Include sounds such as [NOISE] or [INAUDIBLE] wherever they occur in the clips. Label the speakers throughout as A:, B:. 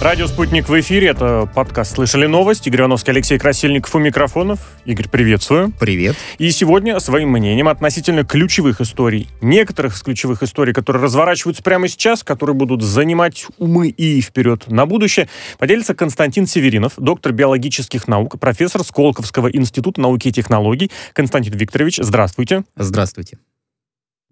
A: Радио «Спутник» в эфире. Это подкаст «Слышали новость». Игорь Ивановский, Алексей Красильников у микрофонов. Игорь, приветствую.
B: Привет.
A: И сегодня своим мнением относительно ключевых историй, некоторых из ключевых историй, которые разворачиваются прямо сейчас, которые будут занимать умы и вперед на будущее, поделится Константин Северинов, доктор биологических наук, профессор Сколковского института науки и технологий. Константин Викторович, здравствуйте.
B: Здравствуйте.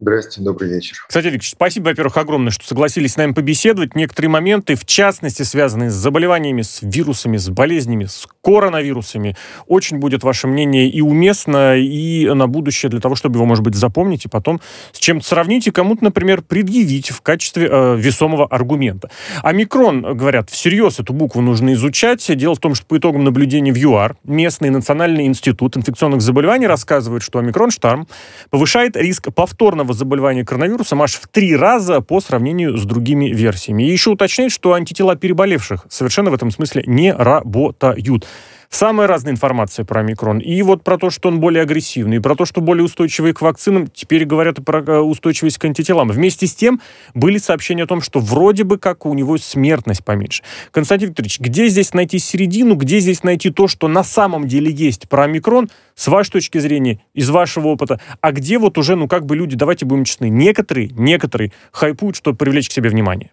C: Здравствуйте, добрый вечер.
A: Кстати, Викторович, спасибо, во-первых, огромное, что согласились с нами побеседовать. Некоторые моменты, в частности, связанные с заболеваниями, с вирусами, с болезнями, с коронавирусами, очень будет ваше мнение и уместно, и на будущее для того, чтобы его, может быть, запомнить и потом с чем-то сравнить и кому-то, например, предъявить в качестве э, весомого аргумента. Омикрон, говорят, всерьез эту букву нужно изучать. Дело в том, что по итогам наблюдений в ЮАР местный национальный институт инфекционных заболеваний рассказывает, что омикрон-штамм повышает риск повторного заболевания коронавирусом аж в три раза по сравнению с другими версиями. И еще уточняет, что антитела переболевших совершенно в этом смысле не работают. Самая разная информация про омикрон. И вот про то, что он более агрессивный, и про то, что более устойчивый к вакцинам, теперь говорят и про э, устойчивость к антителам. Вместе с тем были сообщения о том, что вроде бы как у него смертность поменьше. Константин Викторович, где здесь найти середину, где здесь найти то, что на самом деле есть про омикрон, с вашей точки зрения, из вашего опыта, а где вот уже, ну как бы люди, давайте будем честны, некоторые, некоторые хайпуют, чтобы привлечь к себе внимание?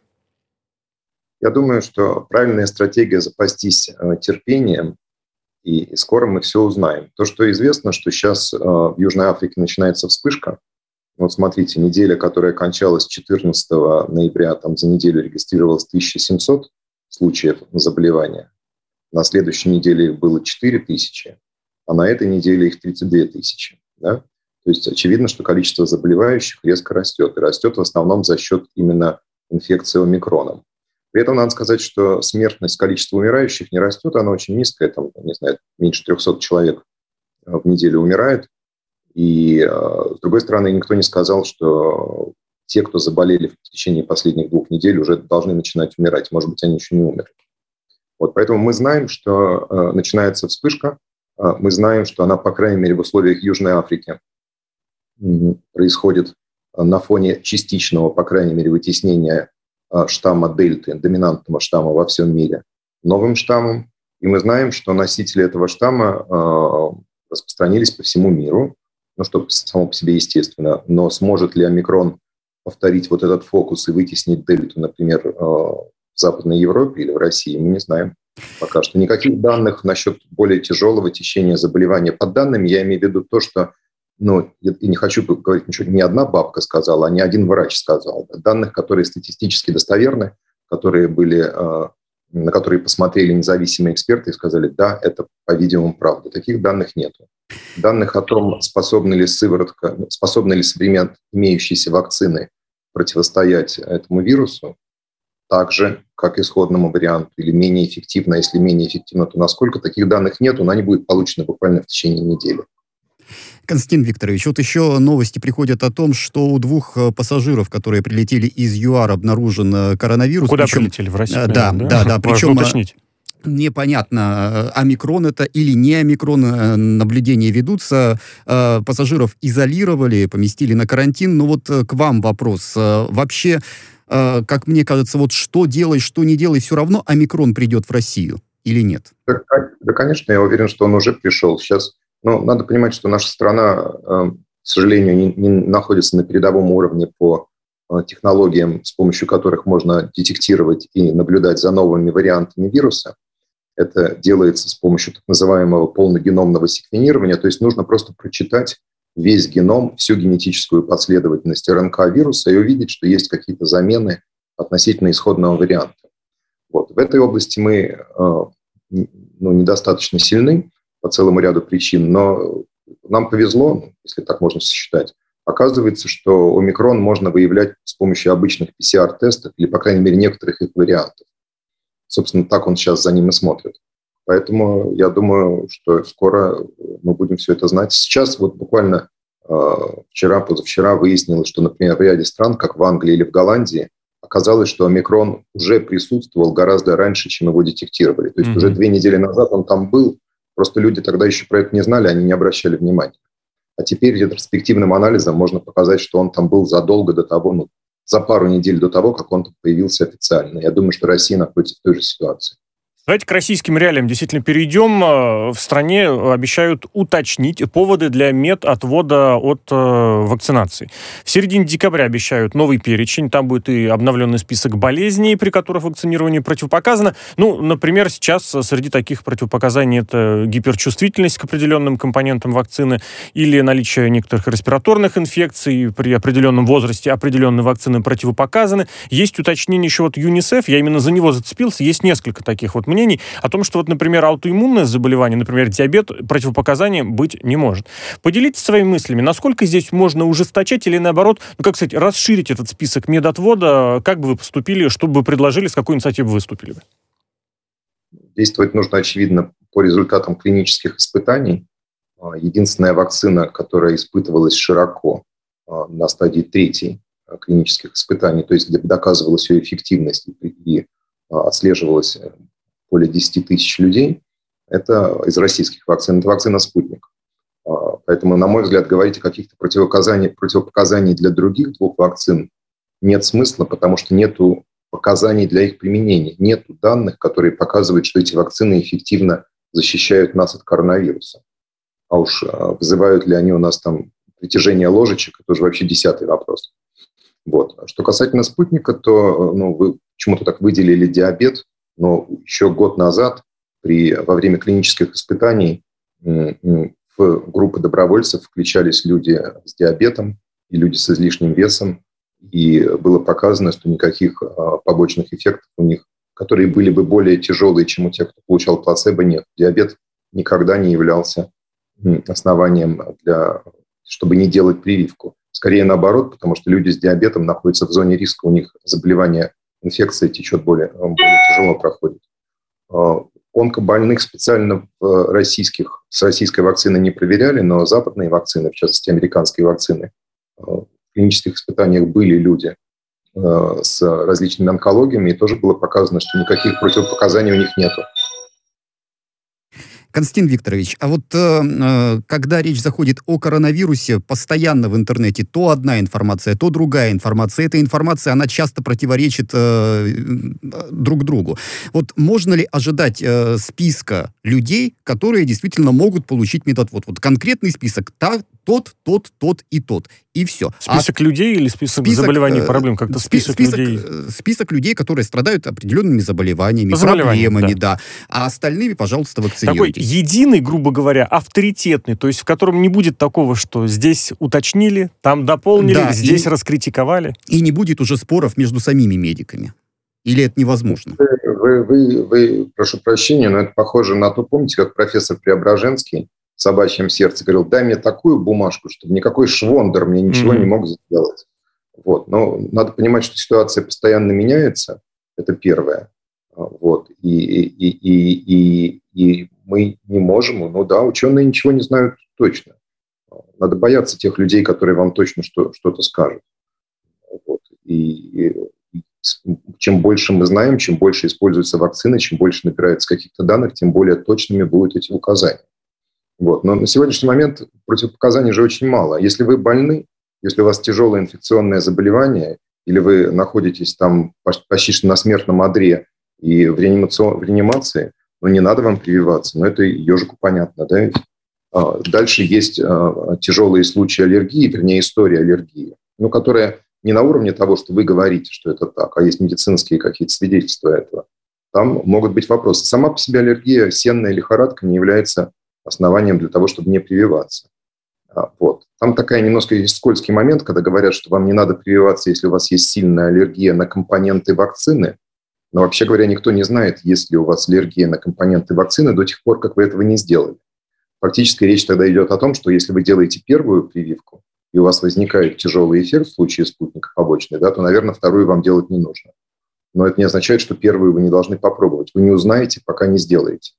C: Я думаю, что правильная стратегия запастись э, терпением и скоро мы все узнаем. То, что известно, что сейчас э, в Южной Африке начинается вспышка. Вот смотрите, неделя, которая кончалась 14 ноября, там за неделю регистрировалось 1700 случаев заболевания. На следующей неделе их было 4000, а на этой неделе их 32 тысячи. Да? То есть очевидно, что количество заболевающих резко растет. И растет в основном за счет именно инфекции омикроном. При этом надо сказать, что смертность, количество умирающих не растет, она очень низкая, там, не знаю, меньше 300 человек э, в неделю умирает. И, э, с другой стороны, никто не сказал, что те, кто заболели в течение последних двух недель, уже должны начинать умирать. Может быть, они еще не умерли. Вот, поэтому мы знаем, что э, начинается вспышка, э, мы знаем, что она, по крайней мере, в условиях Южной Африки происходит на фоне частичного, по крайней мере, вытеснения штамма дельты, доминантного штамма во всем мире, новым штаммом. И мы знаем, что носители этого штамма а, распространились по всему миру, ну, что само по себе естественно. Но сможет ли омикрон повторить вот этот фокус и вытеснить дельту, например, а, в Западной Европе или в России, мы не знаем пока что. Никаких данных насчет более тяжелого течения заболевания. Под данными я имею в виду то, что ну, я не хочу говорить ничего, не одна бабка сказала, а не один врач сказал. Данных, которые статистически достоверны, которые были, э, на которые посмотрели независимые эксперты и сказали, да, это, по-видимому, правда. Таких данных нет. Данных о том, способны ли сыворотка, способны ли современные имеющиеся вакцины противостоять этому вирусу, так же, как исходному варианту, или менее эффективно, если менее эффективно, то насколько таких данных нет, но они будут получены буквально в течение недели.
B: Константин Викторович, вот еще новости приходят о том, что у двух э, пассажиров, которые прилетели из ЮАР, обнаружен э, коронавирус.
A: Куда причем, прилетели? В Россию?
B: Да, да, да. да причем, уточнить непонятно, э, омикрон это или не омикрон, наблюдения ведутся, пассажиров изолировали, поместили на карантин, но вот к вам вопрос. Вообще, как мне кажется, вот что делать, что не делать, все равно омикрон придет в Россию или нет?
C: Да, да, конечно, я уверен, что он уже пришел. Сейчас но надо понимать, что наша страна, э, к сожалению, не, не находится на передовом уровне по э, технологиям, с помощью которых можно детектировать и наблюдать за новыми вариантами вируса. Это делается с помощью так называемого полногеномного секвенирования, то есть нужно просто прочитать весь геном, всю генетическую последовательность РНК вируса и увидеть, что есть какие-то замены относительно исходного варианта. Вот. В этой области мы э, ну, недостаточно сильны, по целому ряду причин. Но нам повезло, ну, если так можно сосчитать. Оказывается, что омикрон можно выявлять с помощью обычных PCR-тестов или, по крайней мере, некоторых их вариантов. Собственно, так он сейчас за ним и смотрит. Поэтому я думаю, что скоро мы будем все это знать. Сейчас вот буквально э, вчера, позавчера выяснилось, что, например, в ряде стран, как в Англии или в Голландии, оказалось, что омикрон уже присутствовал гораздо раньше, чем его детектировали. То есть mm-hmm. уже две недели назад он там был, Просто люди тогда еще про это не знали, они не обращали внимания. А теперь ретроспективным анализом можно показать, что он там был задолго до того, ну, за пару недель до того, как он появился официально. Я думаю, что Россия находится в той же ситуации.
A: Давайте к российским реалиям действительно перейдем. Э, в стране обещают уточнить поводы для медотвода от э, вакцинации. В середине декабря обещают новый перечень. Там будет и обновленный список болезней, при которых вакцинирование противопоказано. Ну, например, сейчас среди таких противопоказаний это гиперчувствительность к определенным компонентам вакцины или наличие некоторых респираторных инфекций при определенном возрасте определенные вакцины противопоказаны. Есть уточнение еще от ЮНИСЕФ, я именно за него зацепился. Есть несколько таких вот мнений о том, что вот, например, аутоиммунное заболевание, например, диабет, противопоказанием быть не может. Поделитесь своими мыслями, насколько здесь можно ужесточать или наоборот, ну как сказать, расширить этот список медотвода, как бы вы поступили, что бы вы предложили, с какой инициативой выступили бы?
C: Действовать нужно, очевидно, по результатам клинических испытаний. А, единственная вакцина, которая испытывалась широко а, на стадии третьей а, клинических испытаний, то есть где доказывалась ее эффективность и отслеживалась э, более 10 тысяч людей, это из российских вакцин, это вакцина «Спутник». А, поэтому, на мой взгляд, говорить о каких-то противопоказаниях, противопоказаний для других двух вакцин нет смысла, потому что нет показаний для их применения. Нет данных, которые показывают, что эти вакцины эффективно защищают нас от коронавируса. А уж а, вызывают ли они у нас там притяжение ложечек, это уже вообще десятый вопрос. Вот. Что касательно спутника, то ну, вы почему-то так выделили диабет. Но еще год назад при, во время клинических испытаний в группы добровольцев включались люди с диабетом и люди с излишним весом, и было показано, что никаких а, побочных эффектов у них, которые были бы более тяжелые, чем у тех, кто получал плацебо, нет. Диабет никогда не являлся основанием для, чтобы не делать прививку. Скорее наоборот, потому что люди с диабетом находятся в зоне риска, у них заболевание инфекция течет более, э, более тяжело проходит. А, онкобольных специально в российских, с российской вакциной не проверяли, но западные вакцины, в частности американские вакцины, э, в клинических испытаниях были люди э, с различными онкологиями, и тоже было показано, что никаких противопоказаний у них нету.
B: Константин Викторович, а вот э, э, когда речь заходит о коронавирусе, постоянно в интернете то одна информация, то другая информация. Эта информация, она часто противоречит э, друг другу. Вот можно ли ожидать э, списка людей, которые действительно могут получить медотвод? Вот конкретный список, та, тот, тот, тот и тот. И все.
A: Список а людей или список, список заболеваний э, проблем? Как-то список,
B: список людей? Э, список людей, которые страдают определенными заболеваниями, проблемами, да. да. А остальными, пожалуйста, вакцинируйтесь.
A: Такой единый, грубо говоря, авторитетный, то есть в котором не будет такого, что здесь уточнили, там дополнили, да, здесь и, раскритиковали.
B: И не будет уже споров между самими медиками. Или это невозможно?
C: Вы, вы, вы, прошу прощения, но это похоже на то, помните, как профессор Преображенский в собачьем сердце говорил, дай мне такую бумажку, чтобы никакой швондер мне ничего mm-hmm. не мог сделать. Вот. Но надо понимать, что ситуация постоянно меняется. Это первое. Вот. И, и, и, и, и мы не можем, ну да, ученые ничего не знают точно. Надо бояться тех людей, которые вам точно что, что-то скажут. Вот. И, и чем больше мы знаем, чем больше используется вакцины, чем больше набирается каких-то данных, тем более точными будут эти указания. Вот. Но на сегодняшний момент противопоказаний же очень мало. Если вы больны, если у вас тяжелое инфекционное заболевание, или вы находитесь там почти на смертном одре и в реанимации, ну, не надо вам прививаться. Но это ежику понятно, да? А, дальше есть а, тяжелые случаи аллергии, вернее, история аллергии, ну, которая не на уровне того, что вы говорите, что это так, а есть медицинские какие-то свидетельства этого. Там могут быть вопросы. Сама по себе аллергия, сенная лихорадка не является основанием для того, чтобы не прививаться. А, вот. Там такая немножко есть скользкий момент, когда говорят, что вам не надо прививаться, если у вас есть сильная аллергия на компоненты вакцины. Но вообще говоря, никто не знает, есть ли у вас аллергия на компоненты вакцины до тех пор, как вы этого не сделали. Фактически речь тогда идет о том, что если вы делаете первую прививку, и у вас возникает тяжелый эффект в случае спутника побочный, да, то, наверное, вторую вам делать не нужно. Но это не означает, что первую вы не должны попробовать. Вы не узнаете, пока не сделаете.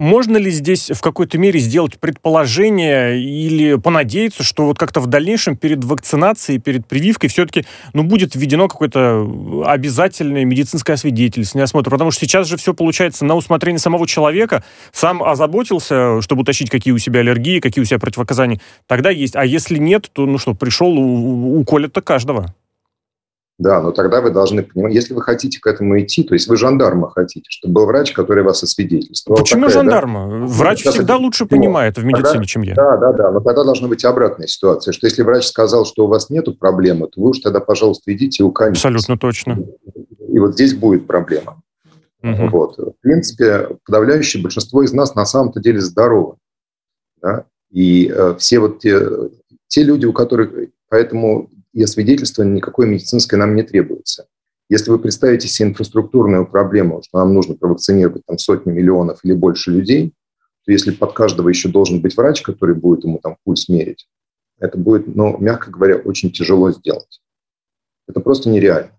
A: Можно ли здесь в какой-то мере сделать предположение или понадеяться, что вот как-то в дальнейшем перед вакцинацией, перед прививкой все-таки ну, будет введено какое-то обязательное медицинское освидетельствование, осмотр? Потому что сейчас же все получается на усмотрение самого человека. Сам озаботился, чтобы утащить, какие у себя аллергии, какие у себя противопоказания. Тогда есть. А если нет, то ну что, пришел, уколят-то каждого.
C: Да, но тогда вы должны понимать, если вы хотите к этому идти, то есть вы жандарма хотите, чтобы был врач, который вас освидетельствовал.
A: Почему такая, жандарма? Да? Врач Сейчас всегда лучше почему? понимает в медицине,
C: тогда,
A: чем я.
C: Да, да, да, но тогда должна быть обратная ситуация, что если врач сказал, что у вас нет проблемы, то вы уж тогда, пожалуйста, идите и уколитесь.
A: Абсолютно точно.
C: И вот здесь будет проблема. Угу. Вот. В принципе, подавляющее большинство из нас на самом-то деле здоровы. Да? И э, все вот те, те люди, у которых... Поэтому и освидетельствование никакое медицинское нам не требуется. Если вы представите себе инфраструктурную проблему, что нам нужно провакцинировать там сотни миллионов или больше людей, то если под каждого еще должен быть врач, который будет ему там пульс мерить, это будет, ну, мягко говоря, очень тяжело сделать. Это просто нереально.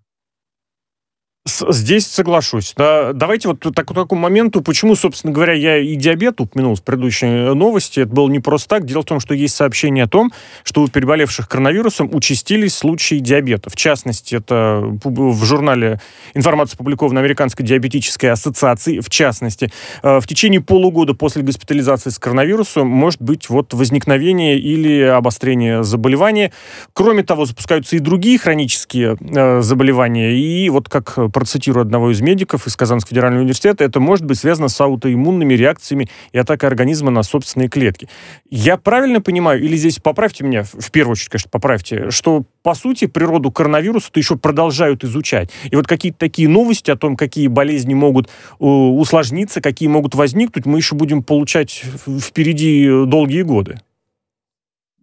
A: Здесь соглашусь. Да, давайте вот так, к такому моменту, почему, собственно говоря, я и диабет упомянул в предыдущей новости. Это было не просто так. Дело в том, что есть сообщение о том, что у переболевших коронавирусом участились случаи диабета. В частности, это в журнале информация опубликована Американской диабетической ассоциации. В частности, э, в течение полугода после госпитализации с коронавирусом может быть вот возникновение или обострение заболевания. Кроме того, запускаются и другие хронические э, заболевания. И вот как процитирую одного из медиков из Казанского федерального университета, это может быть связано с аутоиммунными реакциями и атакой организма на собственные клетки. Я правильно понимаю, или здесь поправьте меня, в первую очередь, конечно, поправьте, что, по сути, природу коронавируса-то еще продолжают изучать. И вот какие-то такие новости о том, какие болезни могут э, усложниться, какие могут возникнуть, мы еще будем получать впереди долгие годы.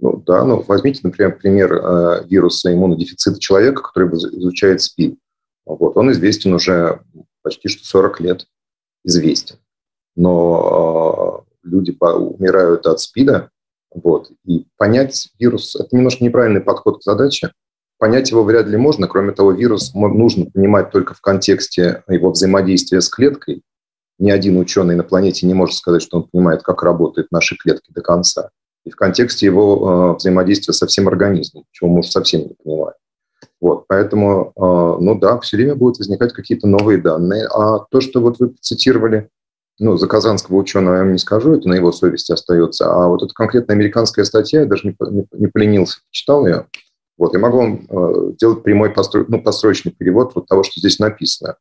C: Ну да, ну возьмите, например, пример э, вируса иммунодефицита человека, который изучает СПИД. Вот, он известен уже почти что 40 лет, известен. Но э, люди умирают от СПИДа, вот, и понять вирус – это немножко неправильный подход к задаче. Понять его вряд ли можно. Кроме того, вирус нужно понимать только в контексте его взаимодействия с клеткой. Ни один ученый на планете не может сказать, что он понимает, как работают наши клетки до конца. И в контексте его э, взаимодействия со всем организмом, чего мы уж совсем не понимаем. Вот, поэтому, а, ну да, все время будут возникать какие-то новые данные. А то, что вот вы цитировали, ну, за казанского ученого я вам не скажу, это на его совести остается. А вот эта конкретная американская статья, я даже не, не, не поленился, читал ее. Вот, я могу вам э, делать прямой постро... ну, посрочный перевод вот того, что здесь написано.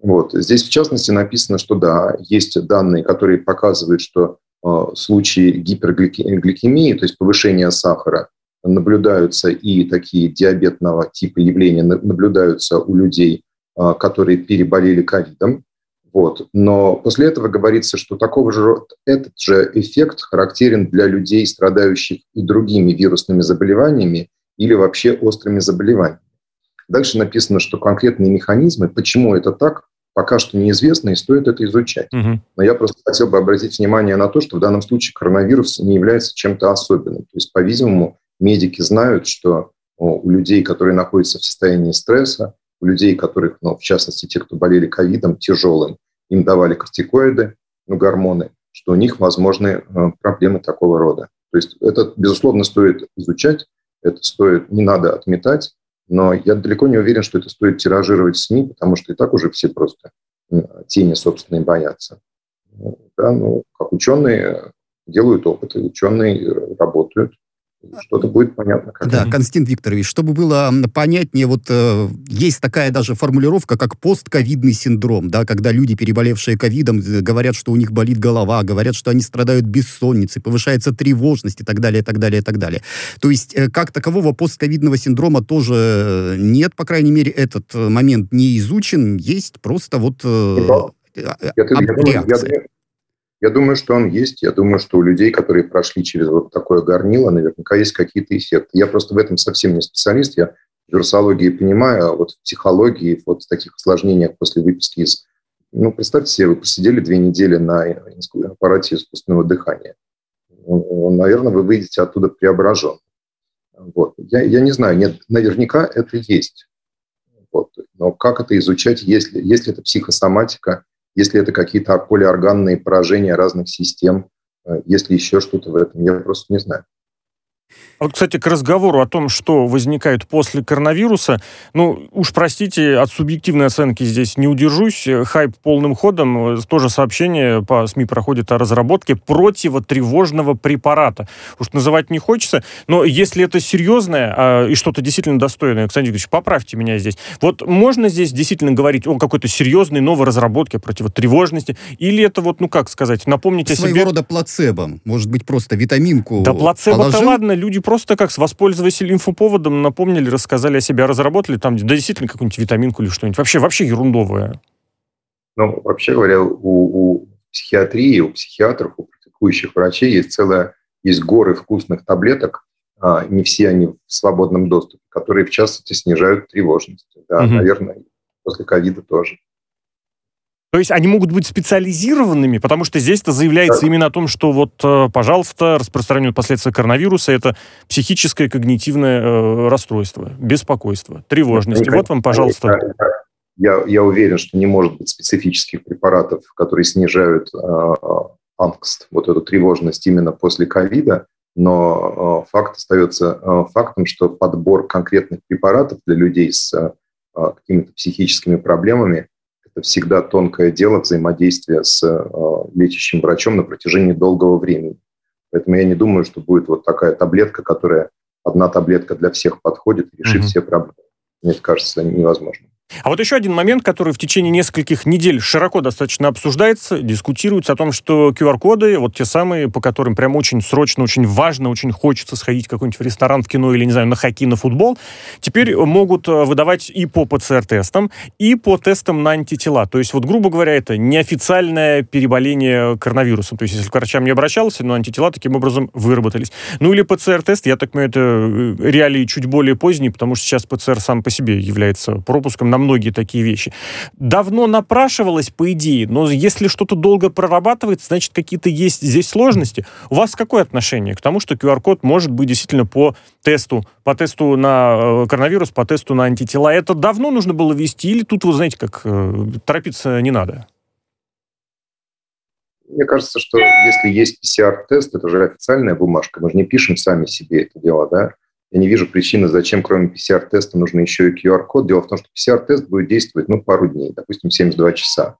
C: Вот. Здесь, в частности, написано, что да, есть данные, которые показывают, что э, случаи гипергликемии, то есть повышения сахара, наблюдаются и такие диабетного типа явления наблюдаются у людей, а, которые переболели ковидом. Вот. Но после этого говорится, что такого же, этот же эффект характерен для людей, страдающих и другими вирусными заболеваниями или вообще острыми заболеваниями. Дальше написано, что конкретные механизмы, почему это так, пока что неизвестно и стоит это изучать. Угу. Но я просто хотел бы обратить внимание на то, что в данном случае коронавирус не является чем-то особенным. То есть, по-видимому, медики знают, что у людей, которые находятся в состоянии стресса, у людей, которых, ну, в частности, те, кто болели ковидом тяжелым, им давали кортикоиды, ну, гормоны, что у них возможны э, проблемы такого рода. То есть это, безусловно, стоит изучать, это стоит, не надо отметать, но я далеко не уверен, что это стоит тиражировать в СМИ, потому что и так уже все просто тени собственной боятся. Ну, да, ну, как ученые делают опыты, ученые работают, что-то будет понятно.
B: Как да, Константин Викторович, чтобы было понятнее, вот э, есть такая даже формулировка, как постковидный синдром, да, когда люди, переболевшие ковидом, э, говорят, что у них болит голова, говорят, что они страдают бессонницей, повышается тревожность и так далее, и так далее, и так далее. То есть, э, как такового постковидного синдрома тоже э, нет, по крайней мере, этот э, момент не изучен, есть просто вот... Э,
C: я, я, я, думаю, я, я думаю, что он есть. Я думаю, что у людей, которые прошли через вот такое горнило, наверняка есть какие-то эффекты. Я просто в этом совсем не специалист. Я в вирусологии понимаю, а вот в психологии, вот в таких осложнениях после выписки из... Ну, представьте себе, вы посидели две недели на аппарате искусственного дыхания. Наверное, вы выйдете оттуда преображен. Вот. Я, я не знаю, нет, наверняка это есть. Вот. Но как это изучать, если, если это психосоматика, если это какие-то полиорганные поражения разных систем, э, если еще что-то в этом, я просто не знаю.
A: А вот, кстати, к разговору о том, что возникает после коронавируса, ну, уж простите, от субъективной оценки здесь не удержусь. Хайп полным ходом. Тоже сообщение по СМИ проходит о разработке противотревожного препарата. Уж называть не хочется, но если это серьезное а, и что-то действительно достойное, Александр Игоревич, поправьте меня здесь. Вот можно здесь действительно говорить о какой-то серьезной новой разработке противотревожности? Или это вот, ну как сказать, напомнить
B: Своего
A: о себе...
B: Своего рода плацебо. Может быть, просто витаминку
A: Да плацебо-то ладно, люди просто как воспользовались инфоповодом, напомнили, рассказали о себе, разработали там, да действительно какую-нибудь витаминку или что-нибудь. Вообще, вообще ерундовое.
C: Ну, вообще говоря, у, у психиатрии, у психиатров, у практикующих врачей есть целая, есть горы вкусных таблеток, а, не все они в свободном доступе, которые, в частности, снижают тревожность. Да, угу. наверное, после ковида тоже.
A: То есть они могут быть специализированными, потому что здесь-то заявляется да. именно о том, что вот, э, пожалуйста, распространенные последствия коронавируса – это психическое когнитивное э, расстройство, беспокойство, тревожность. И вот вам, пожалуйста.
C: Я, я уверен, что не может быть специфических препаратов, которые снижают э, ангст, вот эту тревожность именно после ковида, но э, факт остается э, фактом, что подбор конкретных препаратов для людей с э, какими-то психическими проблемами это всегда тонкое дело взаимодействия с э, лечащим врачом на протяжении долгого времени. Поэтому я не думаю, что будет вот такая таблетка, которая одна таблетка для всех подходит и решит mm-hmm. все проблемы. Мне кажется, невозможно.
A: А вот еще один момент, который в течение нескольких недель широко достаточно обсуждается, дискутируется о том, что QR-коды, вот те самые, по которым прям очень срочно, очень важно, очень хочется сходить в какой-нибудь ресторан, в кино или, не знаю, на хоккей, на футбол, теперь могут э, выдавать и по ПЦР-тестам, и по тестам на антитела. То есть, вот, грубо говоря, это неофициальное переболение коронавирусом. То есть, если к врачам не обращался, но антитела таким образом выработались. Ну или ПЦР-тест, я так понимаю, это э, реалии чуть более поздние, потому что сейчас ПЦР сам по себе является пропуском на многие такие вещи. Давно напрашивалось, по идее, но если что-то долго прорабатывается, значит, какие-то есть здесь сложности. У вас какое отношение к тому, что QR-код может быть действительно по тесту, по тесту на э, коронавирус, по тесту на антитела? Это давно нужно было вести или тут, вы знаете, как э, торопиться не надо?
C: Мне кажется, что если есть PCR-тест, это же официальная бумажка, мы же не пишем сами себе это дело, да? Я не вижу причины, зачем кроме PCR-теста нужно еще и QR-код. Дело в том, что PCR-тест будет действовать ну, пару дней, допустим, 72 часа.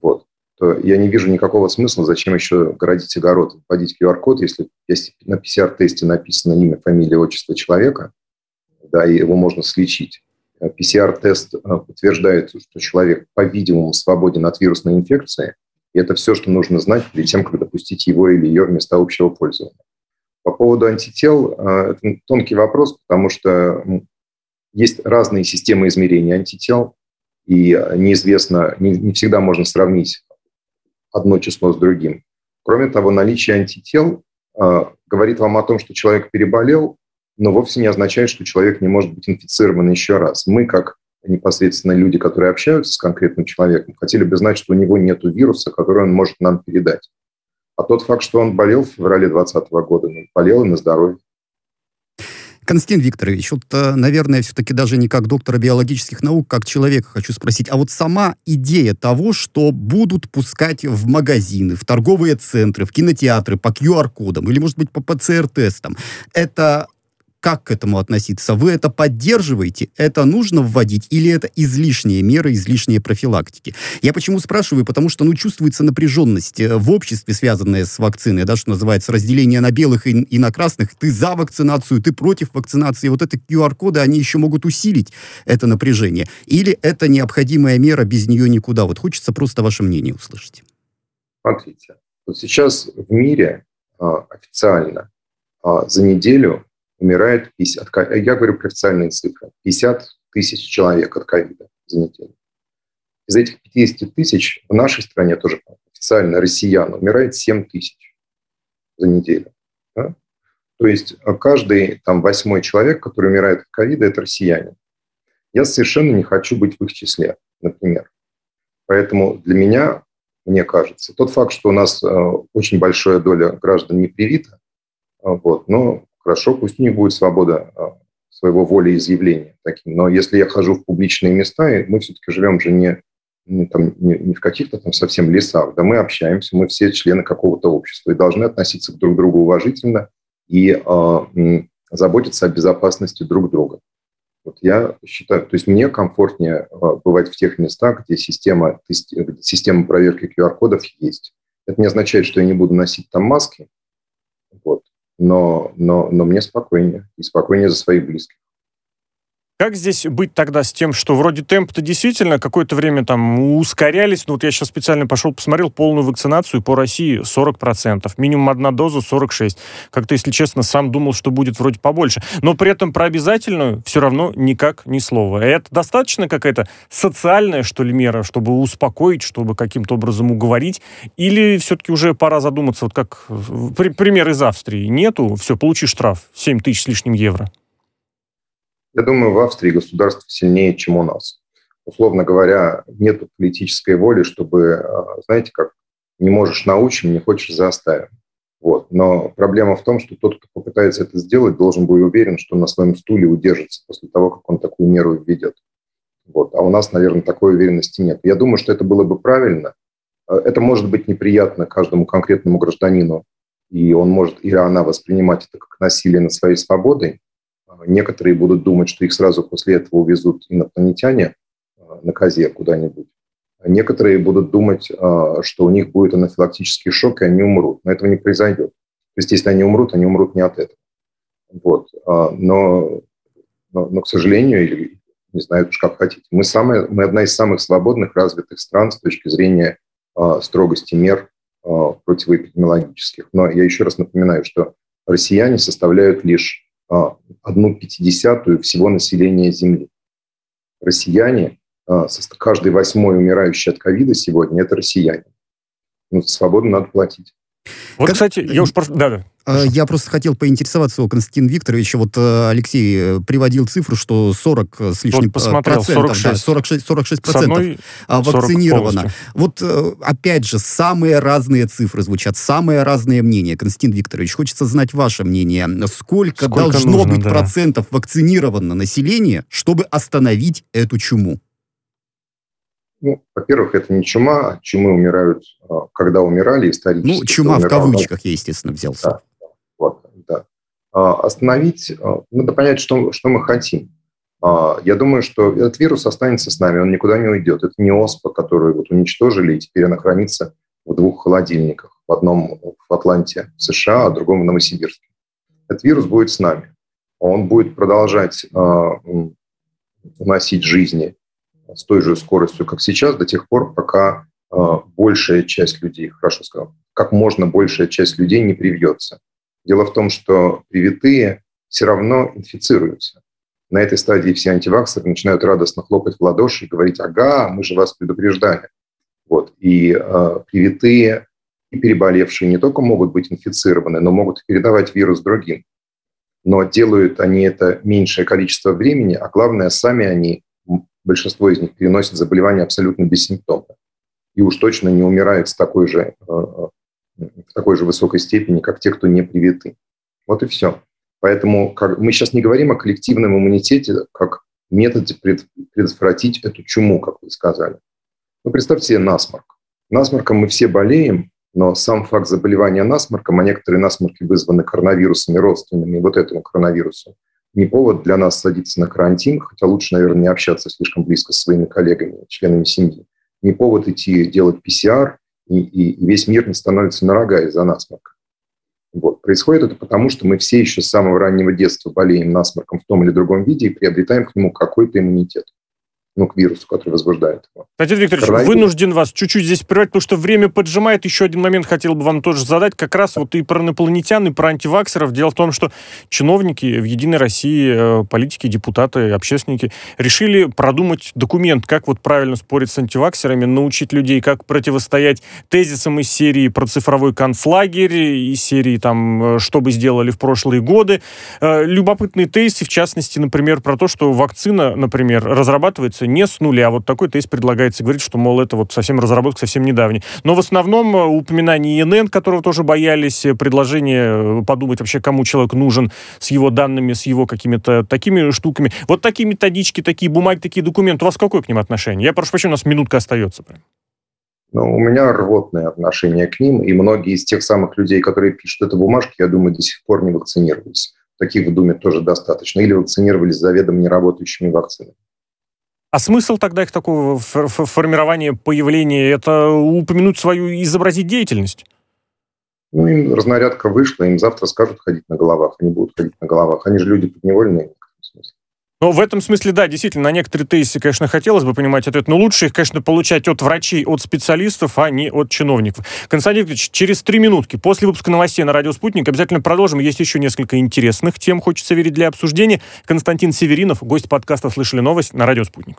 C: Вот. То я не вижу никакого смысла, зачем еще городить огород, вводить QR-код, если, если на PCR-тесте написано имя, фамилия, отчество человека, да, и его можно слечить. PCR-тест э, подтверждает, что человек, по-видимому, свободен от вирусной инфекции, и это все, что нужно знать перед тем, как допустить его или ее в места общего пользования. По поводу антител, э, это тонкий вопрос, потому что есть разные системы измерения антител, и неизвестно, не, не всегда можно сравнить одно число с другим. Кроме того, наличие антител э, говорит вам о том, что человек переболел, но вовсе не означает, что человек не может быть инфицирован еще раз. Мы, как непосредственно люди, которые общаются с конкретным человеком, хотели бы знать, что у него нет вируса, который он может нам передать. А тот факт, что он болел в феврале 2020 года, ну, болел и на здоровье.
B: Константин Викторович, вот, э, наверное, все-таки даже не как доктора биологических наук, как человека хочу спросить, а вот сама идея того, что будут пускать в магазины, в торговые центры, в кинотеатры по QR-кодам или, может быть, по ПЦР-тестам, это как к этому относиться? Вы это поддерживаете? Это нужно вводить? Или это излишние меры, излишние профилактики? Я почему спрашиваю? Потому что, ну, чувствуется напряженность э, в обществе, связанная с вакциной, да, что называется, разделение на белых и, и на красных. Ты за вакцинацию, ты против вакцинации. Вот эти QR-коды, они еще могут усилить это напряжение. Или это необходимая мера, без нее никуда? Вот хочется просто ваше мнение услышать.
C: Смотрите, вот сейчас в мире а, официально а, за неделю умирает 50, я говорю про официальные цифры, 50 тысяч человек от ковида за неделю. Из этих 50 тысяч в нашей стране тоже официально россиян умирает 7 тысяч за неделю. Да? То есть каждый там восьмой человек, который умирает от ковида, это россияне. Я совершенно не хочу быть в их числе, например. Поэтому для меня, мне кажется, тот факт, что у нас э, очень большая доля граждан не привита, э, вот, но хорошо, пусть у них будет свобода а, своего волеизъявления таким. Но если я хожу в публичные места, и мы все-таки живем же не, не, там, не, не в каких-то там совсем лесах, да мы общаемся, мы все члены какого-то общества и должны относиться к друг другу уважительно и э, заботиться о безопасности друг друга. Вот я считаю, то есть мне комфортнее а, бывать в тех местах, где система, где система проверки QR-кодов есть. Это не означает, что я не буду носить там маски, но, но, но мне спокойнее, и спокойнее за своих близких.
A: Как здесь быть тогда с тем, что вроде темп-то действительно какое-то время там ускорялись, ну вот я сейчас специально пошел, посмотрел полную вакцинацию по России 40%, минимум одна доза 46%. Как-то, если честно, сам думал, что будет вроде побольше. Но при этом про обязательную все равно никак ни слова. Это достаточно какая-то социальная, что ли, мера, чтобы успокоить, чтобы каким-то образом уговорить? Или все-таки уже пора задуматься, вот как пример из Австрии, нету, все, получи штраф, 7 тысяч с лишним евро.
C: Я думаю, в Австрии государство сильнее, чем у нас. Условно говоря, нет политической воли, чтобы, а, знаете, как не можешь научим, не хочешь заставим. Вот. Но проблема в том, что тот, кто попытается это сделать, должен быть уверен, что на своем стуле удержится после того, как он такую меру введет. Вот. А у нас, наверное, такой уверенности нет. Я думаю, что это было бы правильно. А, это может быть неприятно каждому конкретному гражданину, и он может или она воспринимать это как насилие над своей свободой, Некоторые будут думать, что их сразу после этого увезут инопланетяне а, на козе куда-нибудь. А некоторые будут думать, а, что у них будет анафилактический шок, и они умрут. Но этого не произойдет. То есть, если они умрут, они умрут не от этого. Вот. Но, но, но, к сожалению, или не знаю уж как хотите, мы, самые, мы одна из самых свободных, развитых стран с точки зрения строгости мер противоэпидемиологических. Но я еще раз напоминаю, что россияне составляют лишь а, одну пятидесятую всего населения Земли. Россияне, а, каждый восьмой умирающий от ковида сегодня – это россияне. Ну, свободу надо платить.
A: Вот, как... кстати, я уж просто... Да, да.
B: А, я просто хотел поинтересоваться у Константина Викторовича. Вот э, Алексей э, приводил цифру, что 40 с лишним вот
A: посмотрел, процентов, 46,
B: да, 46, 46 процентов вакцинировано. Вот э, опять же, самые разные цифры звучат, самые разные мнения. Константин Викторович, хочется знать ваше мнение. Сколько, Сколько должно нужно, быть да. процентов вакцинировано население, чтобы остановить эту чуму?
C: Ну, во-первых, это не чума, а чумы умирают, а, когда умирали исторически.
B: Ну, чума в кавычках я, естественно, взялся.
C: Да, вот, да. А, остановить, надо понять, что, что мы хотим. Я думаю, что этот вирус останется с нами, он никуда не уйдет. Это не оспа, которую вот уничтожили, и теперь она хранится в двух холодильниках. В одном в Атланте, в США, а в другом в Новосибирске. Этот вирус будет с нами. Он будет продолжать уносить жизни с той же скоростью, как сейчас, до тех пор, пока э, большая часть людей, хорошо сказал, как можно большая часть людей не привьется. Дело в том, что привитые все равно инфицируются. На этой стадии все антиваксеры начинают радостно хлопать в ладоши и говорить, ага, мы же вас предупреждали. Вот. И э, привитые и переболевшие не только могут быть инфицированы, но могут передавать вирус другим. Но делают они это меньшее количество времени, а главное, сами они большинство из них переносят заболевание абсолютно бессимптомно. И уж точно не умирают с такой же, э, э, в такой же высокой степени, как те, кто не привиты. Вот и все. Поэтому как, мы сейчас не говорим о коллективном иммунитете как методе пред, предотвратить эту чуму, как вы сказали. Ну, представьте себе насморк. Насморком мы все болеем, но сам факт заболевания насморком, а некоторые насморки вызваны коронавирусами родственными вот этому коронавирусу, не повод для нас садиться на карантин, хотя лучше, наверное, не общаться слишком близко с своими коллегами, членами семьи. Не повод идти делать ПЦР, и, и весь мир не становится на рога из-за насморка. Вот. Происходит это потому, что мы все еще с самого раннего детства болеем насморком в том или другом виде и приобретаем к нему какой-то иммунитет ну, к вирусу, который возбуждает его.
A: Кстати, Викторович, Коронавирус. вынужден вас чуть-чуть здесь прервать, потому что время поджимает. Еще один момент хотел бы вам тоже задать, как раз вот и про инопланетян, и про антиваксеров. Дело в том, что чиновники в «Единой России», э, политики, депутаты, общественники решили продумать документ, как вот правильно спорить с антиваксерами, научить людей, как противостоять тезисам из серии про цифровой концлагерь, из серии там, э, что бы сделали в прошлые годы. Э, любопытные тезисы, в частности, например, про то, что вакцина, например, разрабатывается разрабатывается не с нуля. Вот такой тест предлагается говорить, что, мол, это вот совсем разработка совсем недавняя. Но в основном э, упоминание ИНН, которого тоже боялись, э, предложение э, подумать вообще, кому человек нужен с его данными, с его какими-то такими штуками. Вот такие методички, такие бумаги, такие документы. У вас какое к ним отношение? Я прошу прощения, у нас минутка остается.
C: Ну, у меня рвотное отношение к ним, и многие из тех самых людей, которые пишут эту бумажку, я думаю, до сих пор не вакцинировались. таких в Думе тоже достаточно, или вакцинировались заведомо неработающими вакцинами.
A: А смысл тогда их такого формирования, появления, это упомянуть свою, изобразить деятельность?
C: Ну, им разнарядка вышла, им завтра скажут ходить на головах, они будут ходить на головах. Они же люди подневольные.
A: Ну, в этом смысле, да, действительно, на некоторые тезисы, конечно, хотелось бы понимать ответ, но лучше их, конечно, получать от врачей, от специалистов, а не от чиновников. Константин Викторович, через три минутки после выпуска новостей на радио «Спутник» обязательно продолжим. Есть еще несколько интересных тем, хочется верить, для обсуждения. Константин Северинов, гость подкаста «Слышали новость» на радио «Спутник».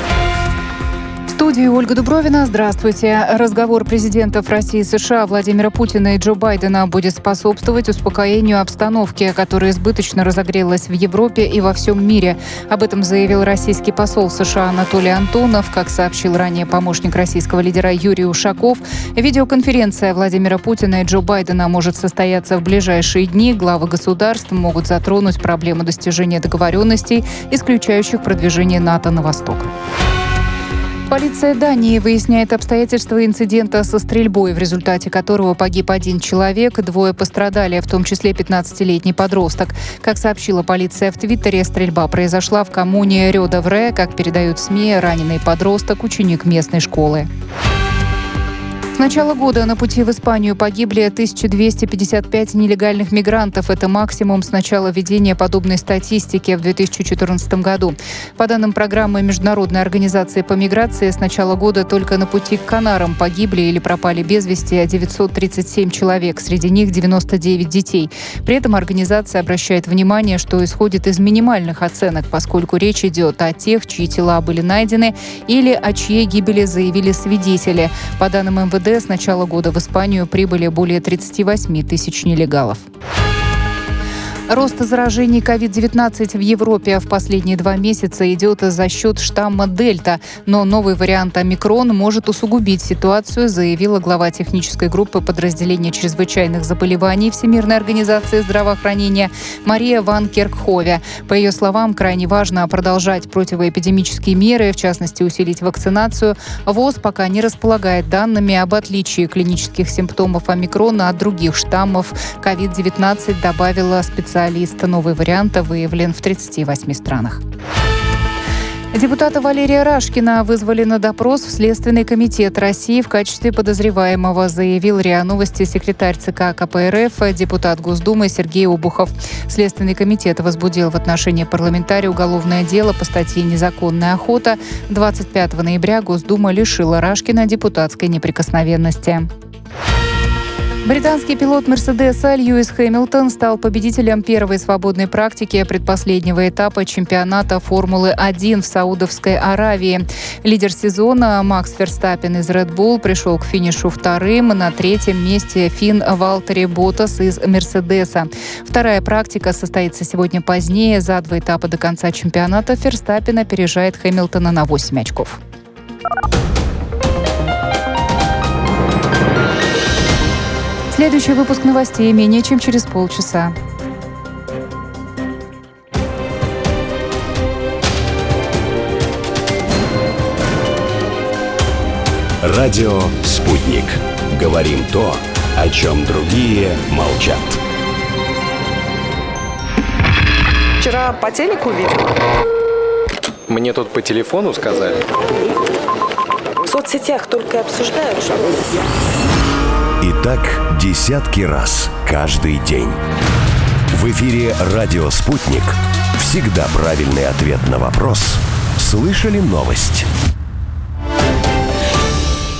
D: студии Ольга Дубровина. Здравствуйте. Разговор президентов России и США Владимира Путина и Джо Байдена будет способствовать успокоению обстановки, которая избыточно разогрелась в Европе и во всем мире. Об этом заявил российский посол США Анатолий Антонов. Как сообщил ранее помощник российского лидера Юрий Ушаков, видеоконференция Владимира Путина и Джо Байдена может состояться в ближайшие дни. Главы государств могут затронуть проблему достижения договоренностей, исключающих продвижение НАТО на восток. Полиция Дании выясняет обстоятельства инцидента со стрельбой, в результате которого погиб один человек, двое пострадали, в том числе 15-летний подросток. Как сообщила полиция в Твиттере, стрельба произошла в коммуне Рёдавре, как передают СМИ, раненый подросток, ученик местной школы начала года на пути в Испанию погибли 1255 нелегальных мигрантов. Это максимум с начала ведения подобной статистики в 2014 году. По данным программы Международной организации по миграции, с начала года только на пути к Канарам погибли или пропали без вести 937 человек, среди них 99 детей. При этом организация обращает внимание, что исходит из минимальных оценок, поскольку речь идет о тех, чьи тела были найдены или о чьей гибели заявили свидетели. По данным МВД, с начала года в Испанию прибыли более 38 тысяч нелегалов. Рост заражений COVID-19 в Европе в последние два месяца идет за счет штамма Дельта, но новый вариант омикрон может усугубить ситуацию, заявила глава технической группы подразделения чрезвычайных заболеваний Всемирной организации здравоохранения Мария Ван Керкхове. По ее словам, крайне важно продолжать противоэпидемические меры, в частности усилить вакцинацию. ВОЗ пока не располагает данными об отличии клинических симптомов омикрона от других штаммов. COVID-19 добавила специальность специалист. Новый вариант выявлен в 38 странах. Депутата Валерия Рашкина вызвали на допрос в Следственный комитет России в качестве подозреваемого, заявил РИА Новости секретарь ЦК КПРФ, депутат Госдумы Сергей Обухов. Следственный комитет возбудил в отношении парламентария уголовное дело по статье «Незаконная охота». 25 ноября Госдума лишила Рашкина депутатской неприкосновенности. Британский пилот Мерседеса Льюис Хэмилтон стал победителем первой свободной практики предпоследнего этапа чемпионата Формулы-1 в Саудовской Аравии. Лидер сезона Макс Ферстаппин из Red Bull пришел к финишу вторым. На третьем месте Финн Валтери Ботас из Мерседеса. Вторая практика состоится сегодня позднее. За два этапа до конца чемпионата Ферстаппин опережает Хэмилтона на 8 очков. Следующий выпуск новостей менее чем через полчаса.
E: Радио «Спутник». Говорим то, о чем другие молчат.
F: Вчера по телеку видел.
G: Мне тут по телефону сказали.
F: В соцсетях только обсуждают, что...
E: И так десятки раз каждый день. В эфире «Радио Спутник». Всегда правильный ответ на вопрос. Слышали новость?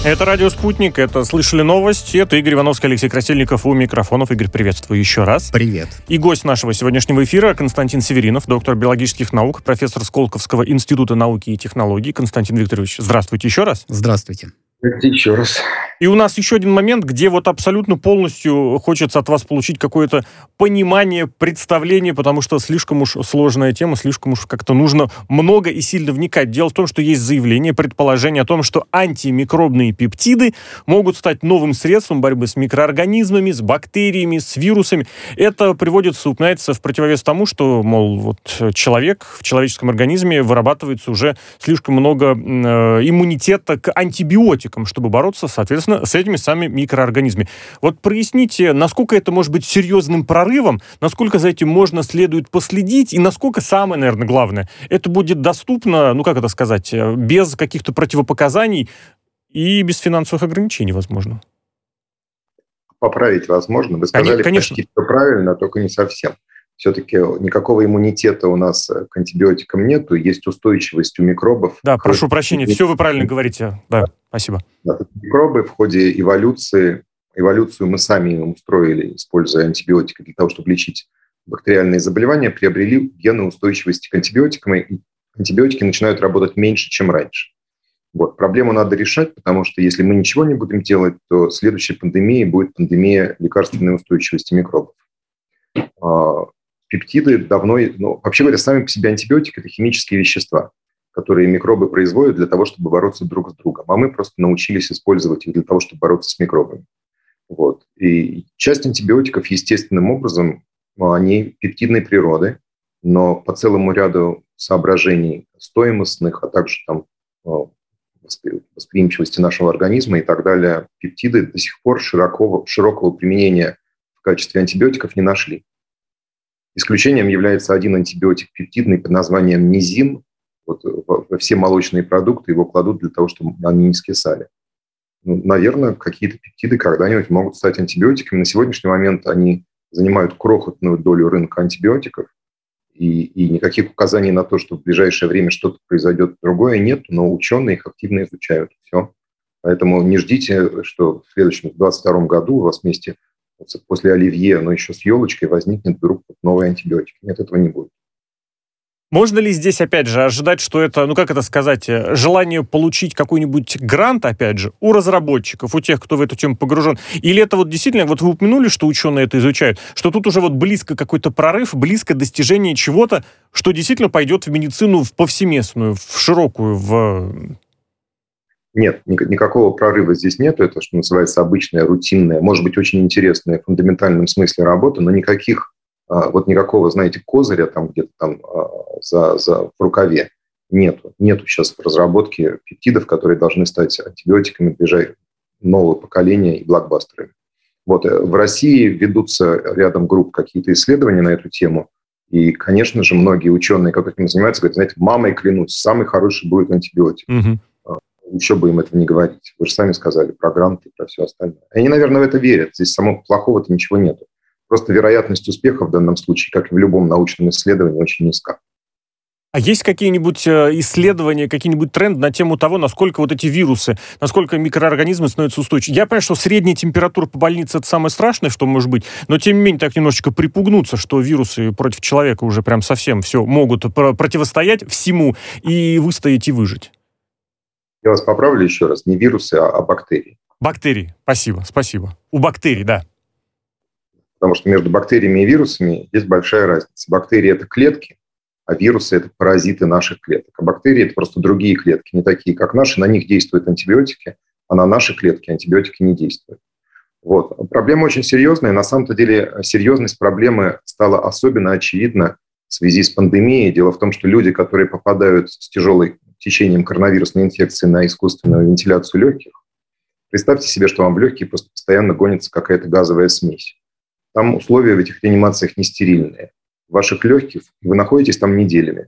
A: Это «Радио Спутник», это «Слышали новости», это Игорь Ивановский, Алексей Красильников у микрофонов. Игорь, приветствую еще раз.
B: Привет.
A: И гость нашего сегодняшнего эфира Константин Северинов, доктор биологических наук, профессор Сколковского института науки и технологий. Константин Викторович, здравствуйте еще раз.
B: Здравствуйте.
C: Еще раз.
A: И у нас еще один момент, где вот абсолютно полностью хочется от вас получить какое-то понимание, представление, потому что слишком уж сложная тема, слишком уж как-то нужно много и сильно вникать. Дело в том, что есть заявление, предположение о том, что антимикробные пептиды могут стать новым средством борьбы с микроорганизмами, с бактериями, с вирусами. Это приводится, упоминается в противовес тому, что, мол, вот человек в человеческом организме вырабатывается уже слишком много э, иммунитета к антибиотикам, чтобы бороться, соответственно, соответственно, с этими самыми микроорганизмами. Вот проясните, насколько это может быть серьезным прорывом, насколько за этим можно следует последить, и насколько самое, наверное, главное, это будет доступно, ну как это сказать, э, без каких-то противопоказаний и без финансовых ограничений, возможно.
C: Поправить возможно. Вы сказали
A: конечно.
C: почти все правильно, только не совсем все-таки никакого иммунитета у нас к антибиотикам нету, есть устойчивость у микробов.
A: Да, прошу прощения, все вы правильно говорите. Да, спасибо.
C: Да, микробы в ходе эволюции, эволюцию мы сами им устроили, используя антибиотики для того, чтобы лечить бактериальные заболевания, приобрели гены устойчивости к антибиотикам, и антибиотики начинают работать меньше, чем раньше. Вот. Проблему надо решать, потому что если мы ничего не будем делать, то следующей пандемией будет пандемия лекарственной устойчивости микробов. Пептиды давно, ну, вообще говоря, сами по себе антибиотики – это химические вещества, которые микробы производят для того, чтобы бороться друг с другом. А мы просто научились использовать их для того, чтобы бороться с микробами. Вот. И часть антибиотиков естественным образом, ну, они пептидной природы, но по целому ряду соображений стоимостных, а также там ну, восприимчивости нашего организма и так далее, пептиды до сих пор широкого, широкого применения в качестве антибиотиков не нашли. Исключением является один антибиотик пептидный под названием низин. Вот во все молочные продукты его кладут для того, чтобы они не скисали. Ну, наверное, какие-то пептиды когда-нибудь могут стать антибиотиками. На сегодняшний момент они занимают крохотную долю рынка антибиотиков, и, и никаких указаний на то, что в ближайшее время что-то произойдет другое, нет, но ученые их активно изучают. Все. Поэтому не ждите, что в следующем, 2022 году у вас вместе после оливье, но еще с елочкой возникнет вдруг новый антибиотик. Нет, этого не будет.
A: Можно ли здесь, опять же, ожидать, что это, ну как это сказать, э, желание получить какой-нибудь грант, опять же, у разработчиков, у тех, кто в эту тему погружен? Или это вот действительно, вот вы упомянули, что ученые это изучают, что тут уже вот близко какой-то прорыв, близко достижение чего-то, что действительно пойдет в медицину в повсеместную, в широкую, в
C: нет, никакого прорыва здесь нет. Это, что называется, обычная, рутинная, может быть, очень интересная в фундаментальном смысле работа, но никаких, а, вот никакого, знаете, козыря там где-то там а, за, за, в рукаве нету. Нету сейчас в разработке пептидов, которые должны стать антибиотиками ближайшего нового поколения и блокбастерами. Вот, э, в России ведутся рядом групп какие-то исследования на эту тему, и, конечно же, многие ученые, которые этим занимаются, говорят, знаете, мамой клянусь, самый хороший будет антибиотик. Угу еще бы им это не говорить. Вы же сами сказали про гранты и про все остальное. Они, наверное, в это верят. Здесь самого плохого-то ничего нету. Просто вероятность успеха в данном случае, как и в любом научном исследовании, очень низка.
A: А есть какие-нибудь э, исследования, какие-нибудь тренды на тему того, насколько вот эти вирусы, насколько микроорганизмы становятся устойчивыми? Я понимаю, что средняя температура по больнице это самое страшное, что может быть, но тем не менее так немножечко припугнуться, что вирусы против человека уже прям совсем все могут противостоять всему и выстоять и выжить.
C: Я вас поправлю еще раз. Не вирусы, а, а бактерии.
A: Бактерии. Спасибо, спасибо. У бактерий, да.
C: Потому что между бактериями и вирусами есть большая разница. Бактерии – это клетки, а вирусы – это паразиты наших клеток. А бактерии – это просто другие клетки, не такие, как наши. На них действуют антибиотики, а на наши клетки антибиотики не действуют. Вот. Проблема очень серьезная. На самом-то деле серьезность проблемы стала особенно очевидна в связи с пандемией. Дело в том, что люди, которые попадают с тяжелой течением коронавирусной инфекции на искусственную вентиляцию легких, представьте себе, что вам в легкие просто постоянно гонится какая-то газовая смесь. Там условия в этих реанимациях не стерильные. В ваших легких вы находитесь там неделями.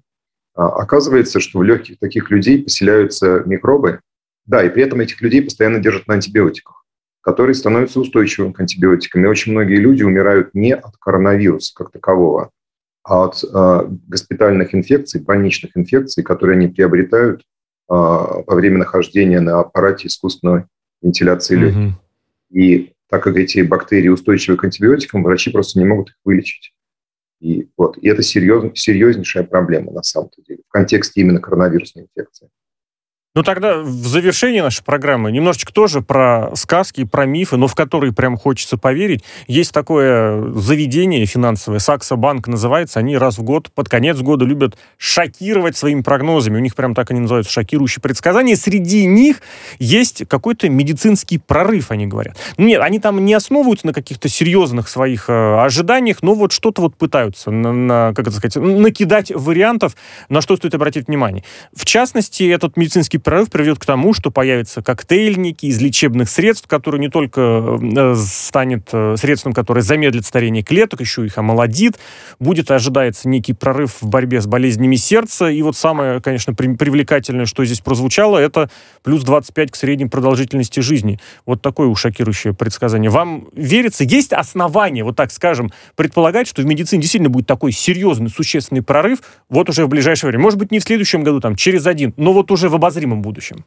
C: А оказывается, что в легких таких людей поселяются микробы, да, и при этом этих людей постоянно держат на антибиотиках, которые становятся устойчивыми к антибиотикам. И очень многие люди умирают не от коронавируса как такового, от э, госпитальных инфекций, больничных инфекций, которые они приобретают э, во время нахождения на аппарате искусственной вентиляции легких. Mm-hmm. И так как эти бактерии устойчивы к антибиотикам, врачи просто не могут их вылечить. И, вот, и это серьез, серьезнейшая проблема на самом деле в контексте именно коронавирусной инфекции.
A: Ну тогда в завершении нашей программы немножечко тоже про сказки, про мифы, но в которые прям хочется поверить. Есть такое заведение финансовое, Сакса Банк называется, они раз в год, под конец года любят шокировать своими прогнозами. У них прям так они называются, шокирующие предсказания. Среди них есть какой-то медицинский прорыв, они говорят. Ну, нет, они там не основываются на каких-то серьезных своих э, ожиданиях, но вот что-то вот пытаются, на, на, как это сказать, накидать вариантов, на что стоит обратить внимание. В частности, этот медицинский прорыв приведет к тому, что появятся коктейльники из лечебных средств, которые не только э, станет э, средством, которое замедлит старение клеток, еще их омолодит. Будет, ожидается, некий прорыв в борьбе с болезнями сердца. И вот самое, конечно, при, привлекательное, что здесь прозвучало, это плюс 25 к средней продолжительности жизни. Вот такое уж шокирующее предсказание. Вам верится? Есть основания, вот так скажем, предполагать, что в медицине действительно будет такой серьезный, существенный прорыв вот уже в ближайшее время? Может быть, не в следующем году, там, через один, но вот уже в обозримом обозримом будущем?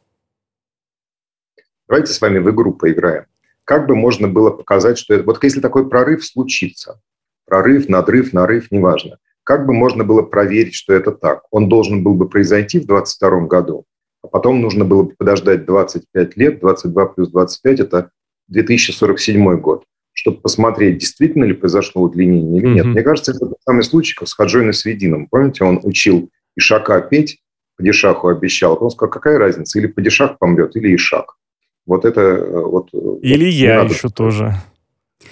C: Давайте с вами в игру поиграем. Как бы можно было показать, что это... Вот если такой прорыв случится, прорыв, надрыв, нарыв, неважно, как бы можно было проверить, что это так? Он должен был бы произойти в 2022 году, а потом нужно было бы подождать 25 лет, 22 плюс 25 – это 2047 год, чтобы посмотреть, действительно ли произошло удлинение или нет. Mm-hmm. Мне кажется, это тот самый случай, как с Хаджой Насведином. Помните, он учил Ишака петь, Падишаху обещал. Он сказал, какая разница, или Падишах помрет, или Ишак. Вот это э, вот... Э,
A: или вот, я еще тоже.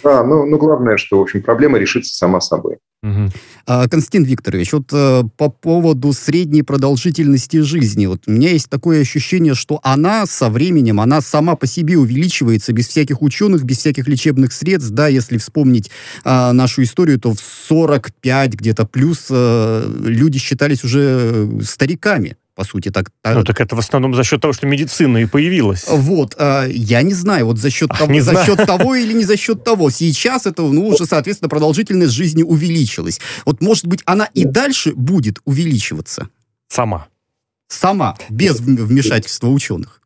C: Да, ну, ну главное, что, в общем, проблема решится сама собой.
B: Угу. А, Константин Викторович, вот э, по поводу средней продолжительности жизни, вот у меня есть такое ощущение, что она со временем, она сама по себе увеличивается без всяких ученых, без всяких лечебных средств, да, если вспомнить э, нашу историю, то в 45 где-то плюс э, люди считались уже стариками по сути. Так,
A: так... Ну, так это в основном за счет того, что медицина и появилась.
B: Вот, э, я не знаю, вот за счет, Ах, того, за счет того или не за счет того. Сейчас это, ну, уже, соответственно, продолжительность жизни увеличилась. Вот, может быть, она и дальше будет увеличиваться?
A: Сама.
B: Сама, без вмешательства ученых.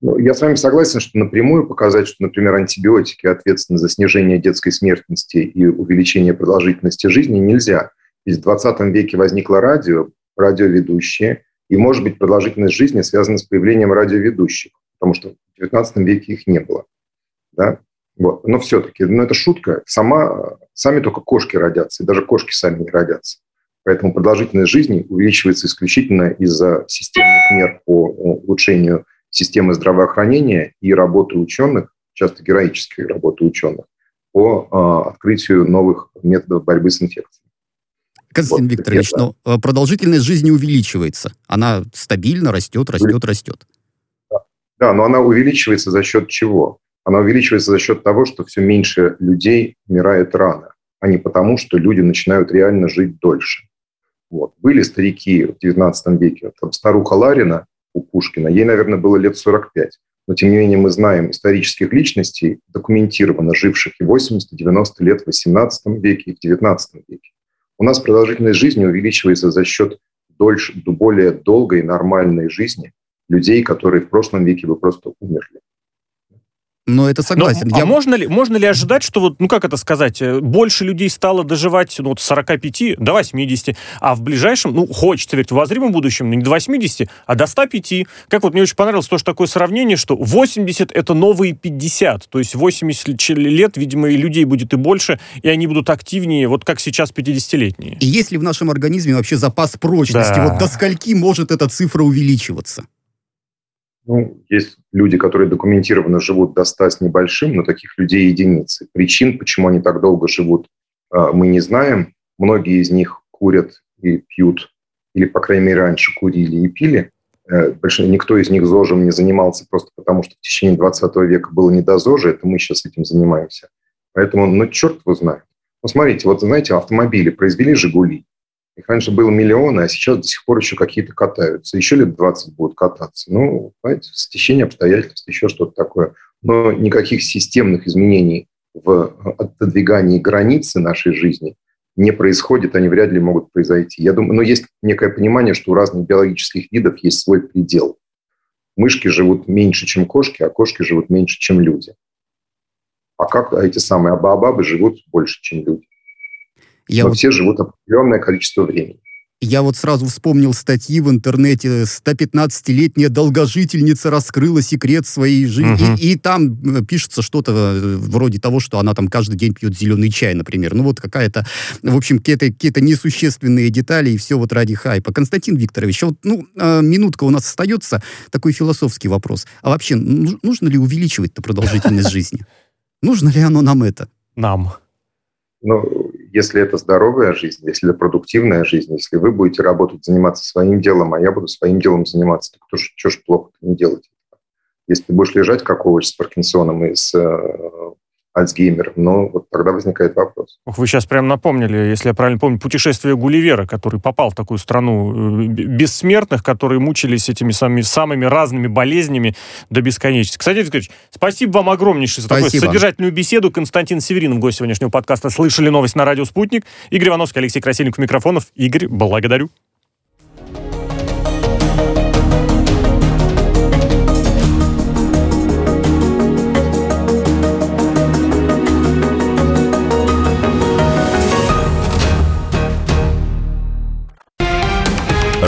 C: Ну, я с вами согласен, что напрямую показать, что, например, антибиотики ответственны за снижение детской смертности и увеличение продолжительности жизни нельзя. Ведь в 20 веке возникло радио, радиоведущие, и, может быть, продолжительность жизни связана с появлением радиоведущих, потому что в XIX веке их не было. Да? Вот. Но все-таки, ну это шутка, сама, сами только кошки родятся, и даже кошки сами не родятся. Поэтому продолжительность жизни увеличивается исключительно из-за системных мер по улучшению системы здравоохранения и работы ученых, часто героической работы ученых, по э, открытию новых методов борьбы с инфекцией.
B: Константин вот, Викторович, но э, продолжительность жизни увеличивается. Она стабильно растет, растет, растет.
C: Да, но она увеличивается за счет чего? Она увеличивается за счет того, что все меньше людей умирает рано, а не потому, что люди начинают реально жить дольше. Вот. Были старики в XIX веке. Там старуха Ларина у Пушкина, ей, наверное, было лет 45. Но, тем не менее, мы знаем исторических личностей, документированно живших и 80-90 лет в XVIII веке, и в XIX веке. У нас продолжительность жизни увеличивается за счет дольше, более долгой нормальной жизни людей, которые в прошлом веке бы просто умерли.
B: Но это согласен.
A: Но, Я... А можно ли, можно ли ожидать, что вот, ну как это сказать, э, больше людей стало доживать ну, от 45 до 80, а в ближайшем, ну хочется верить, в воззримом будущем, ну, не до 80, а до 105. Как вот мне очень понравилось тоже такое сравнение, что 80 это новые 50, то есть 80 лет, видимо, и людей будет и больше, и они будут активнее, вот как сейчас 50-летние.
B: И если в нашем организме вообще запас прочности, да. вот до скольки может эта цифра увеличиваться?
C: Ну, есть люди, которые документированно живут до 100 с небольшим, но таких людей единицы. Причин, почему они так долго живут, а, мы не знаем. Многие из них курят и пьют, или, по крайней мере, раньше курили и пили. Э, больше никто из них ЗОЖем не занимался просто потому, что в течение 20 века было не до ЗОЖа, это мы сейчас этим занимаемся. Поэтому, ну, черт его знает. Ну, смотрите, вот, знаете, автомобили произвели «Жигули», их раньше было миллионы, а сейчас до сих пор еще какие-то катаются. Еще лет 20 будут кататься. Ну, знаете, стечение обстоятельств, еще что-то такое. Но никаких системных изменений в отодвигании границы нашей жизни не происходит, они вряд ли могут произойти. Я думаю, но есть некое понимание, что у разных биологических видов есть свой предел. Мышки живут меньше, чем кошки, а кошки живут меньше, чем люди. А как эти самые абабабы живут больше, чем люди? Я... Но все живут определенное количество времени.
B: Я вот сразу вспомнил статьи в интернете. 115-летняя долгожительница раскрыла секрет своей жизни. Угу. И, и там э, пишется что-то э, вроде того, что она там каждый день пьет зеленый чай, например. Ну вот какая-то, в общем, какие-то какие несущественные детали, и все вот ради хайпа. Константин Викторович, вот, ну, э, минутка у нас остается. Такой философский вопрос. А вообще, нужно ли увеличивать-то продолжительность [LAUGHS] жизни? Нужно ли оно нам это?
A: Нам.
C: Ну, если это здоровая жизнь, если это продуктивная жизнь, если вы будете работать, заниматься своим делом, а я буду своим делом заниматься, то что ж плохо не делать? Если ты будешь лежать как овощ с Паркинсоном и с Альцгеймером. Но вот тогда возникает вопрос.
A: Ох, вы сейчас прям напомнили, если я правильно помню, путешествие Гулливера, который попал в такую страну э, бессмертных, которые мучились этими самыми, самыми разными болезнями до бесконечности. Кстати, Викторович, спасибо вам огромнейшее за такую содержательную беседу. Константин Северинов, гость сегодняшнего подкаста «Слышали новость на радио «Спутник». Игорь Ивановский, Алексей Красильников, микрофонов. Игорь, благодарю.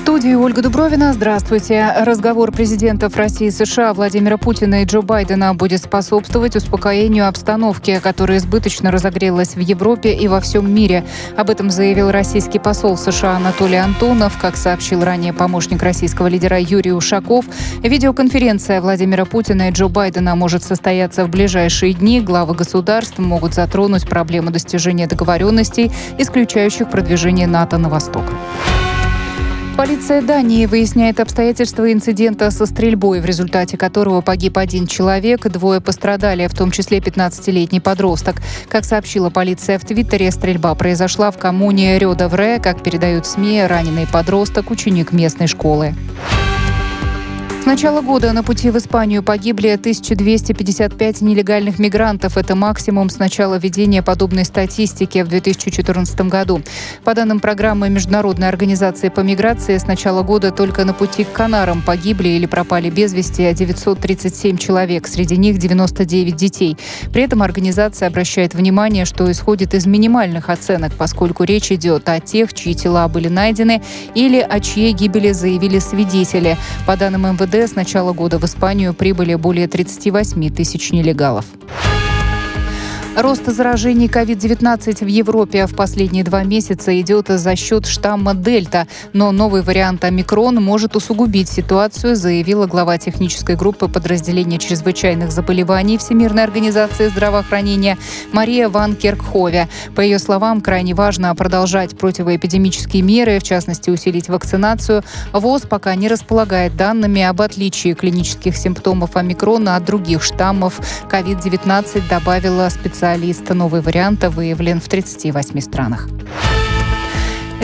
D: студии Ольга Дубровина. Здравствуйте. Разговор президентов России и США Владимира Путина и Джо Байдена будет способствовать успокоению обстановки, которая избыточно разогрелась в Европе и во всем мире. Об этом заявил российский посол США Анатолий Антонов. Как сообщил ранее помощник российского лидера Юрий Ушаков, видеоконференция Владимира Путина и Джо Байдена может состояться в ближайшие дни. Главы государств могут затронуть проблему достижения договоренностей, исключающих продвижение НАТО на восток. Полиция Дании выясняет обстоятельства инцидента со стрельбой, в результате которого погиб один человек, двое пострадали, в том числе 15-летний подросток. Как сообщила полиция в Твиттере, стрельба произошла в коммуне Рёдавре, как передают СМИ, раненый подросток, ученик местной школы. Начала года на пути в Испанию погибли 1255 нелегальных мигрантов. Это максимум с начала ведения подобной статистики в 2014 году. По данным программы Международной организации по миграции, с начала года только на пути к Канарам погибли или пропали без вести 937 человек, среди них 99 детей. При этом организация обращает внимание, что исходит из минимальных оценок, поскольку речь идет о тех, чьи тела были найдены или о чьей гибели заявили свидетели. По данным МВД, МВД с начала года в Испанию прибыли более 38 тысяч нелегалов. Рост заражений COVID-19 в Европе в последние два месяца идет за счет штамма Дельта, но новый вариант омикрон может усугубить ситуацию, заявила глава технической группы подразделения чрезвычайных заболеваний Всемирной организации здравоохранения Мария Ван Керкхове. По ее словам, крайне важно продолжать противоэпидемические меры, в частности усилить вакцинацию. ВОЗ пока не располагает данными об отличии клинических симптомов омикрона от других штаммов. COVID-19 добавила специалист специалист. Новый вариант выявлен в 38 странах.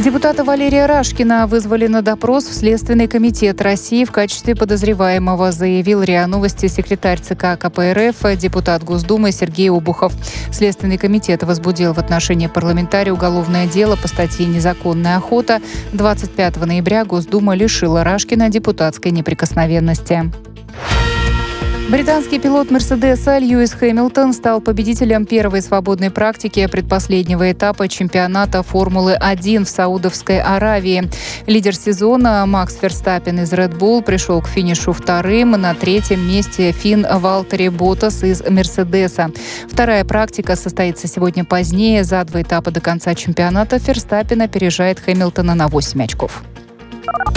D: Депутата Валерия Рашкина вызвали на допрос в Следственный комитет России в качестве подозреваемого, заявил РИА Новости секретарь ЦК КПРФ, депутат Госдумы Сергей Обухов. Следственный комитет возбудил в отношении парламентария уголовное дело по статье «Незаконная охота». 25 ноября Госдума лишила Рашкина депутатской неприкосновенности. Британский пилот Мерседеса Льюис Хэмилтон стал победителем первой свободной практики предпоследнего этапа чемпионата Формулы-1 в Саудовской Аравии. Лидер сезона Макс Ферстаппин из Red Bull пришел к финишу вторым. На третьем месте Финн Валтери Ботас из Мерседеса. Вторая практика состоится сегодня позднее. За два этапа до конца чемпионата Ферстаппин опережает Хэмилтона на 8 очков.